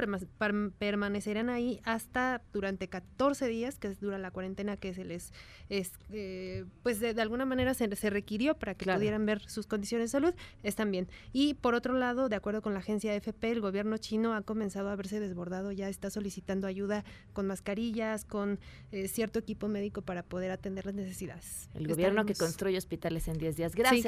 permanecerán ahí hasta durante 14 días, que dura la cuarentena que se les, es, eh, pues de, alguna manera se, requirió para que pudieran ver sus condiciones de salud, están bien. Y por otro lado, de acuerdo con la agencia AFP, el gobierno chino ha comenzado a verse desbordado, ya está solicitando ayuda con mascarillas, con eh, cierto equipo médico para poder atender las necesidades. El gobierno que construye hospitales en 10 días. Gracias,